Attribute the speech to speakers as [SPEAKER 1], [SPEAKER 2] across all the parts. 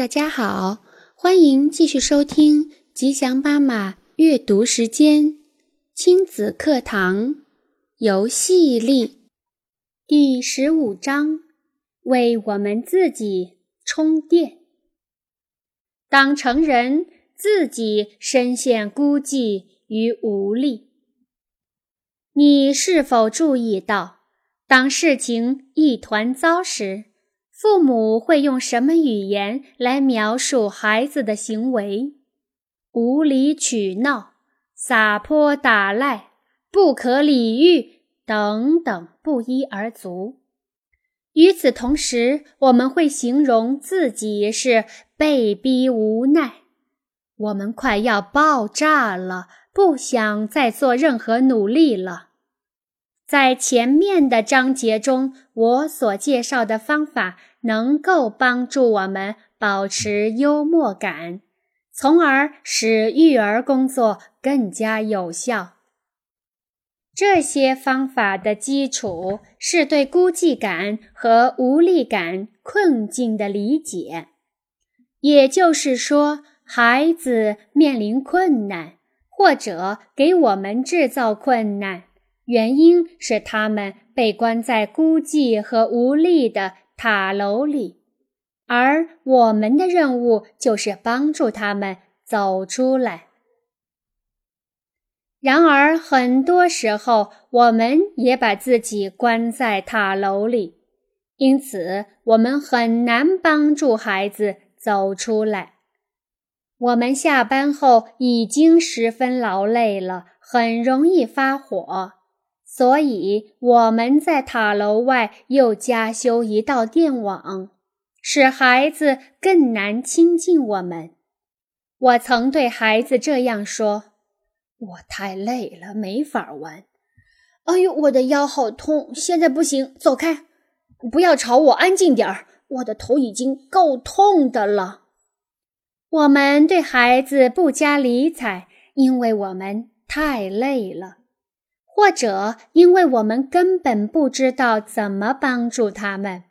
[SPEAKER 1] 大家好，欢迎继续收听吉祥妈妈阅读时间亲子课堂游戏力第十五章：为我们自己充电。当成人自己深陷孤寂与无力，你是否注意到，当事情一团糟时？父母会用什么语言来描述孩子的行为？无理取闹、撒泼打赖、不可理喻等等，不一而足。与此同时，我们会形容自己是被逼无奈，我们快要爆炸了，不想再做任何努力了。在前面的章节中，我所介绍的方法能够帮助我们保持幽默感，从而使育儿工作更加有效。这些方法的基础是对孤寂感和无力感困境的理解，也就是说，孩子面临困难，或者给我们制造困难。原因是他们被关在孤寂和无力的塔楼里，而我们的任务就是帮助他们走出来。然而，很多时候我们也把自己关在塔楼里，因此我们很难帮助孩子走出来。我们下班后已经十分劳累了，很容易发火。所以我们在塔楼外又加修一道电网，使孩子更难亲近我们。我曾对孩子这样说：“我太累了，没法玩。”“哎呦，我的腰好痛，现在不行，走开！不要吵我，安静点儿，我的头已经够痛的了。”我们对孩子不加理睬，因为我们太累了。或者因为我们根本不知道怎么帮助他们，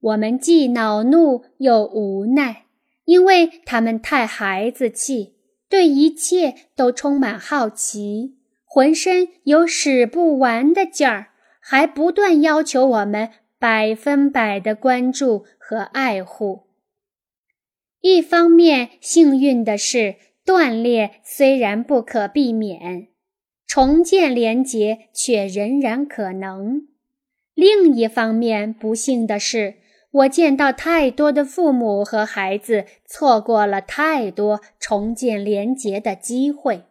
[SPEAKER 1] 我们既恼怒又无奈，因为他们太孩子气，对一切都充满好奇，浑身有使不完的劲儿，还不断要求我们百分百的关注和爱护。一方面，幸运的是，断裂虽然不可避免。重建连结却仍然可能。另一方面，不幸的是，我见到太多的父母和孩子错过了太多重建连结的机会。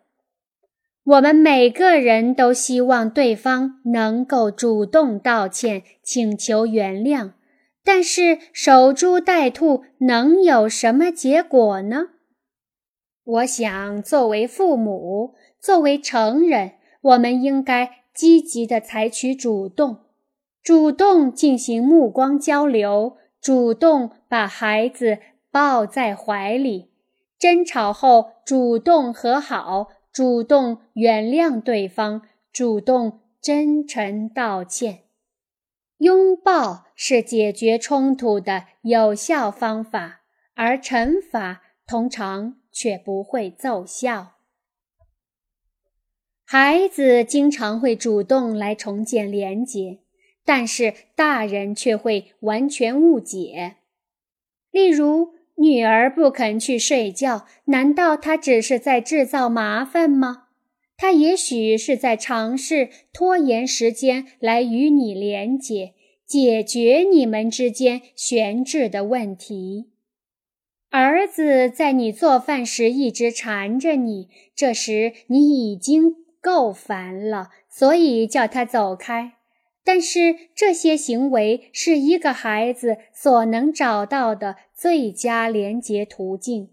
[SPEAKER 1] 我们每个人都希望对方能够主动道歉、请求原谅，但是守株待兔能有什么结果呢？我想，作为父母。作为成人，我们应该积极地采取主动，主动进行目光交流，主动把孩子抱在怀里，争吵后主动和好，主动原谅对方，主动真诚道歉。拥抱是解决冲突的有效方法，而惩罚通常却不会奏效。孩子经常会主动来重建连结，但是大人却会完全误解。例如，女儿不肯去睡觉，难道她只是在制造麻烦吗？她也许是在尝试拖延时间来与你连结，解决你们之间悬置的问题。儿子在你做饭时一直缠着你，这时你已经。够烦了，所以叫他走开。但是这些行为是一个孩子所能找到的最佳连接途径，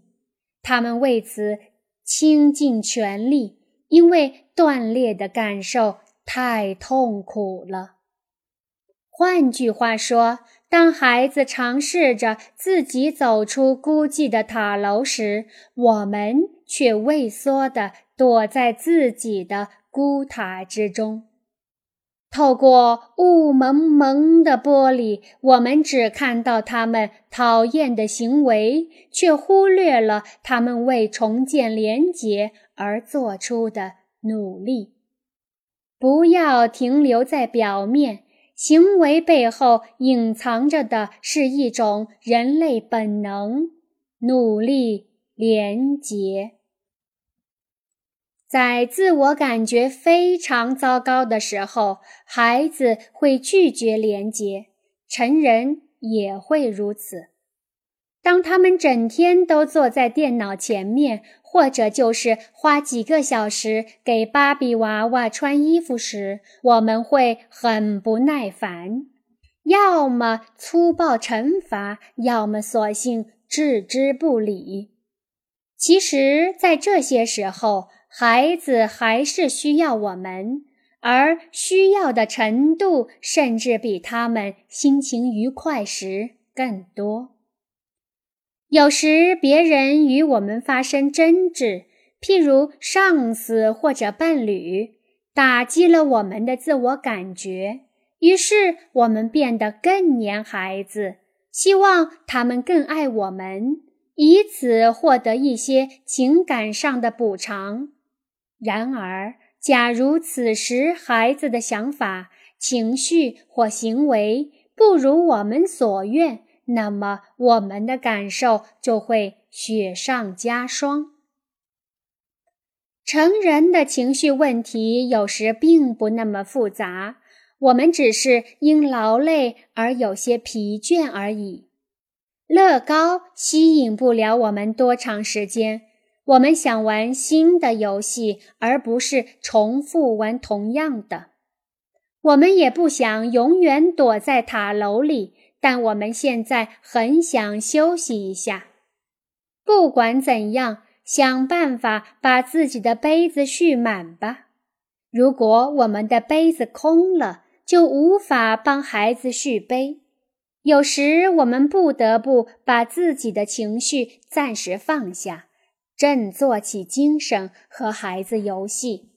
[SPEAKER 1] 他们为此倾尽全力，因为断裂的感受太痛苦了。换句话说，当孩子尝试着自己走出孤寂的塔楼时，我们却畏缩的。躲在自己的孤塔之中，透过雾蒙蒙的玻璃，我们只看到他们讨厌的行为，却忽略了他们为重建廉洁而做出的努力。不要停留在表面，行为背后隐藏着的是一种人类本能——努力廉洁。在自我感觉非常糟糕的时候，孩子会拒绝廉洁，成人也会如此。当他们整天都坐在电脑前面，或者就是花几个小时给芭比娃娃穿衣服时，我们会很不耐烦，要么粗暴惩罚，要么索性置之不理。其实，在这些时候，孩子还是需要我们，而需要的程度甚至比他们心情愉快时更多。有时别人与我们发生争执，譬如上司或者伴侣，打击了我们的自我感觉，于是我们变得更黏孩子，希望他们更爱我们，以此获得一些情感上的补偿。然而，假如此时孩子的想法、情绪或行为不如我们所愿，那么我们的感受就会雪上加霜。成人的情绪问题有时并不那么复杂，我们只是因劳累而有些疲倦而已。乐高吸引不了我们多长时间。我们想玩新的游戏，而不是重复玩同样的。我们也不想永远躲在塔楼里，但我们现在很想休息一下。不管怎样，想办法把自己的杯子蓄满吧。如果我们的杯子空了，就无法帮孩子续杯。有时我们不得不把自己的情绪暂时放下。振作起精神和孩子游戏。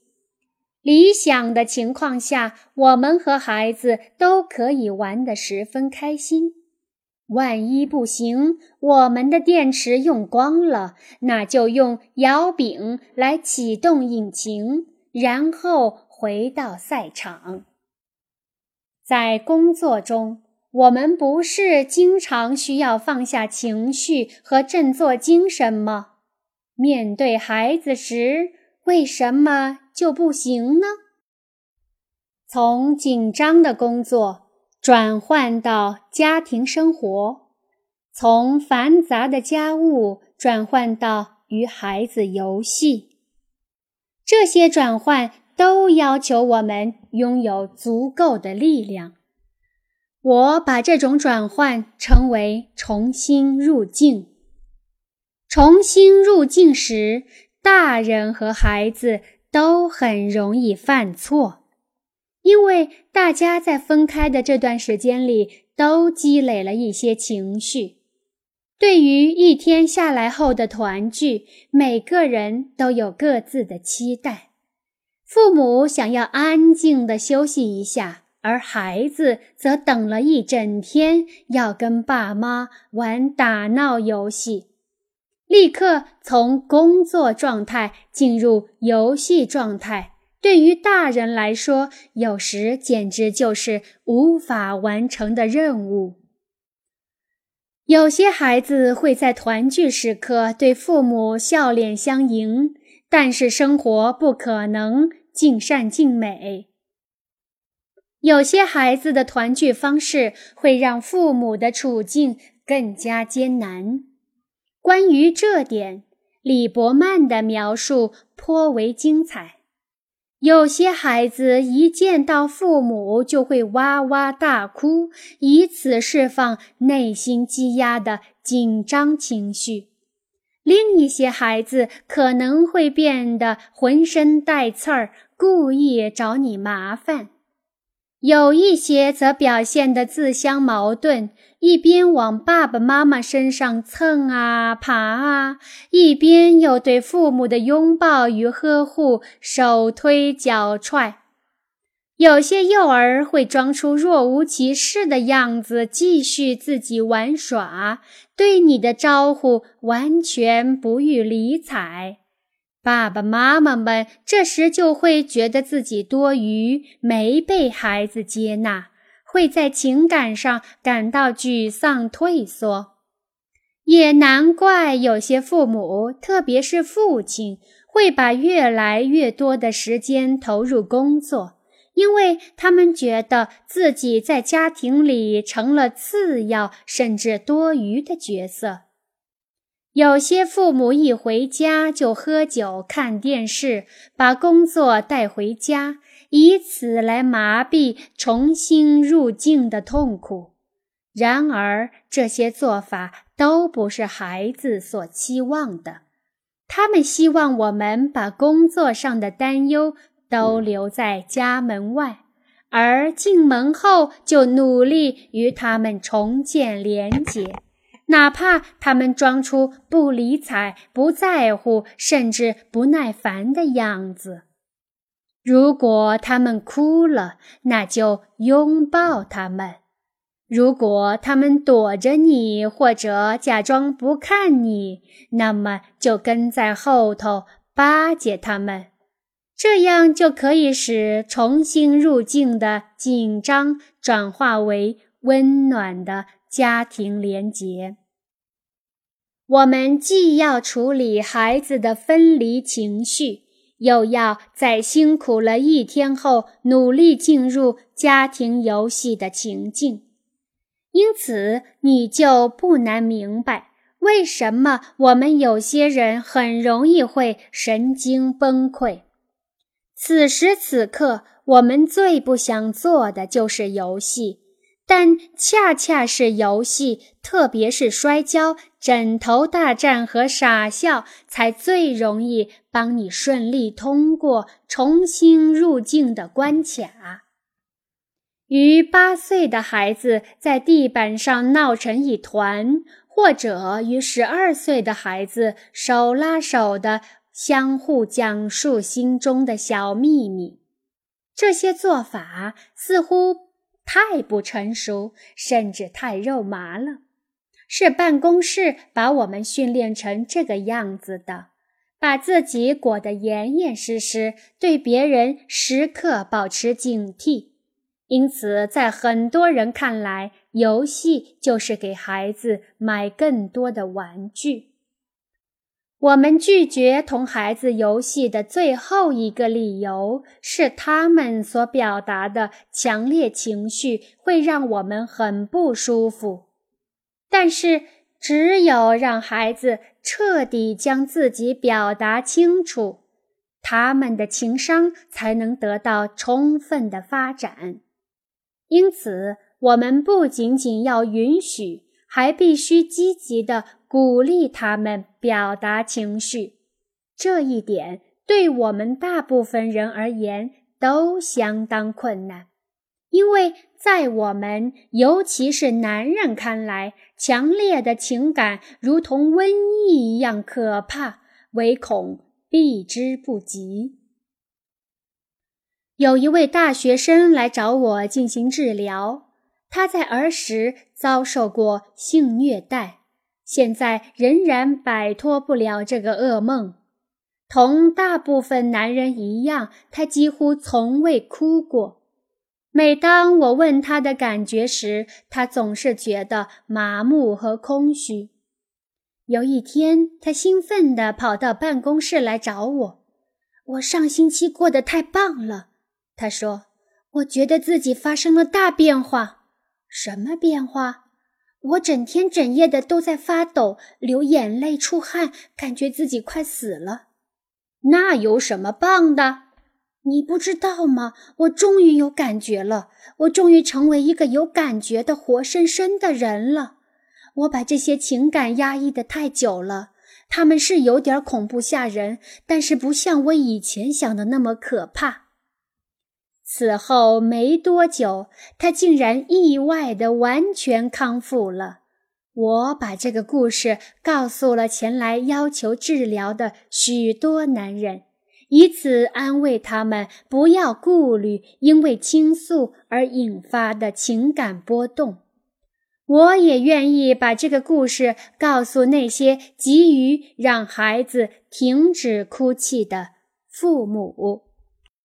[SPEAKER 1] 理想的情况下，我们和孩子都可以玩得十分开心。万一不行，我们的电池用光了，那就用摇柄来启动引擎，然后回到赛场。在工作中，我们不是经常需要放下情绪和振作精神吗？面对孩子时，为什么就不行呢？从紧张的工作转换到家庭生活，从繁杂的家务转换到与孩子游戏，这些转换都要求我们拥有足够的力量。我把这种转换称为重新入境。重新入境时，大人和孩子都很容易犯错，因为大家在分开的这段时间里都积累了一些情绪。对于一天下来后的团聚，每个人都有各自的期待。父母想要安静的休息一下，而孩子则等了一整天，要跟爸妈玩打闹游戏。立刻从工作状态进入游戏状态，对于大人来说，有时简直就是无法完成的任务。有些孩子会在团聚时刻对父母笑脸相迎，但是生活不可能尽善尽美。有些孩子的团聚方式会让父母的处境更加艰难。关于这点，李伯曼的描述颇为精彩。有些孩子一见到父母就会哇哇大哭，以此释放内心积压的紧张情绪；另一些孩子可能会变得浑身带刺儿，故意找你麻烦。有一些则表现得自相矛盾，一边往爸爸妈妈身上蹭啊爬啊，一边又对父母的拥抱与呵护手推脚踹。有些幼儿会装出若无其事的样子，继续自己玩耍，对你的招呼完全不予理睬。爸爸妈妈们这时就会觉得自己多余，没被孩子接纳，会在情感上感到沮丧、退缩。也难怪有些父母，特别是父亲，会把越来越多的时间投入工作。因为他们觉得自己在家庭里成了次要甚至多余的角色。有些父母一回家就喝酒看电视，把工作带回家，以此来麻痹重新入境的痛苦。然而，这些做法都不是孩子所期望的。他们希望我们把工作上的担忧。都留在家门外，而进门后就努力与他们重建连结，哪怕他们装出不理睬、不在乎，甚至不耐烦的样子。如果他们哭了，那就拥抱他们；如果他们躲着你，或者假装不看你，那么就跟在后头巴结他们。这样就可以使重新入境的紧张转化为温暖的家庭联结。我们既要处理孩子的分离情绪，又要在辛苦了一天后努力进入家庭游戏的情境。因此，你就不难明白为什么我们有些人很容易会神经崩溃。此时此刻，我们最不想做的就是游戏，但恰恰是游戏，特别是摔跤、枕头大战和傻笑，才最容易帮你顺利通过重新入境的关卡。与八岁的孩子在地板上闹成一团，或者与十二岁的孩子手拉手的。相互讲述心中的小秘密，这些做法似乎太不成熟，甚至太肉麻了。是办公室把我们训练成这个样子的，把自己裹得严严实实，对别人时刻保持警惕。因此，在很多人看来，游戏就是给孩子买更多的玩具。我们拒绝同孩子游戏的最后一个理由是，他们所表达的强烈情绪会让我们很不舒服。但是，只有让孩子彻底将自己表达清楚，他们的情商才能得到充分的发展。因此，我们不仅仅要允许，还必须积极的。鼓励他们表达情绪，这一点对我们大部分人而言都相当困难，因为在我们，尤其是男人看来，强烈的情感如同瘟疫一样可怕，唯恐避之不及。有一位大学生来找我进行治疗，他在儿时遭受过性虐待。现在仍然摆脱不了这个噩梦。同大部分男人一样，他几乎从未哭过。每当我问他的感觉时，他总是觉得麻木和空虚。有一天，他兴奋地跑到办公室来找我。我上星期过得太棒了，他说。我觉得自己发生了大变化。什么变化？我整天整夜的都在发抖、流眼泪、出汗，感觉自己快死了。那有什么棒的？你不知道吗？我终于有感觉了，我终于成为一个有感觉的活生生的人了。我把这些情感压抑的太久了，他们是有点恐怖吓人，但是不像我以前想的那么可怕。此后没多久，他竟然意外的完全康复了。我把这个故事告诉了前来要求治疗的许多男人，以此安慰他们不要顾虑因为倾诉而引发的情感波动。我也愿意把这个故事告诉那些急于让孩子停止哭泣的父母。